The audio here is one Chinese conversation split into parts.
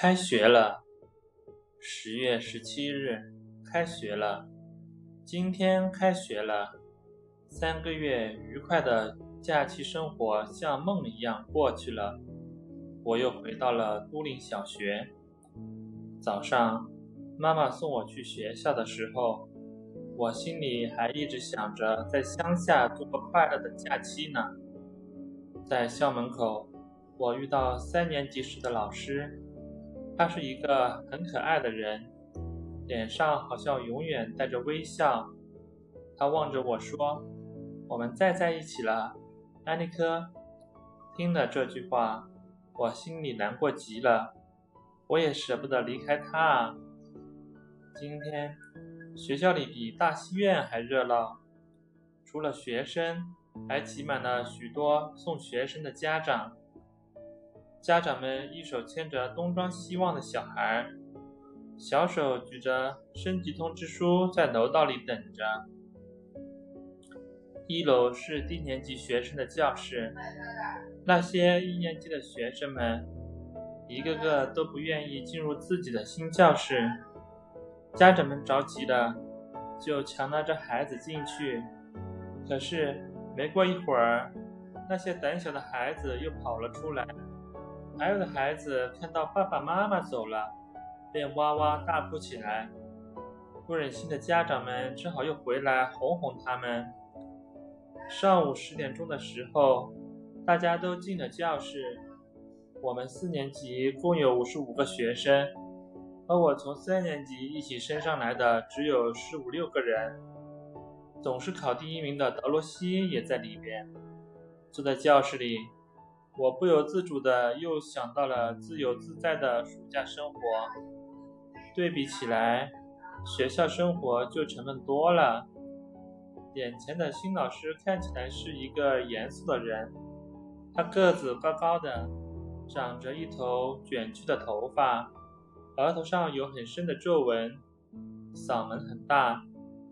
开学了，十月十七日，开学了。今天开学了，三个月愉快的假期生活像梦一样过去了。我又回到了都灵小学。早上，妈妈送我去学校的时候，我心里还一直想着在乡下度过快乐的假期呢。在校门口，我遇到三年级时的老师。他是一个很可爱的人，脸上好像永远带着微笑。他望着我说：“我们再在一起了，安妮科。”听了这句话，我心里难过极了。我也舍不得离开他啊。今天学校里比大戏院还热闹，除了学生，还挤满了许多送学生的家长。家长们一手牵着东张西望的小孩，小手举着升级通知书，在楼道里等着。一楼是低年级学生的教室，那些一年级的学生们，一个个都不愿意进入自己的新教室。家长们着急的，就强拉着孩子进去。可是没过一会儿，那些胆小的孩子又跑了出来。还有的孩子看到爸爸妈妈走了，便哇哇大哭起来。不忍心的家长们只好又回来哄哄他们。上午十点钟的时候，大家都进了教室。我们四年级共有五十五个学生，和我从三年级一起升上来的只有十五六个人。总是考第一名的德罗西也在里边，坐在教室里。我不由自主的又想到了自由自在的暑假生活，对比起来，学校生活就沉闷多了。眼前的新老师看起来是一个严肃的人，他个子高高的，长着一头卷曲的头发，额头上有很深的皱纹，嗓门很大，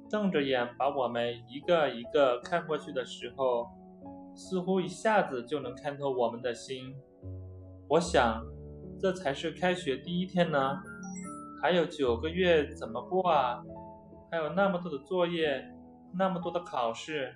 瞪着眼把我们一个一个看过去的时候。似乎一下子就能看透我们的心。我想，这才是开学第一天呢，还有九个月怎么过啊？还有那么多的作业，那么多的考试。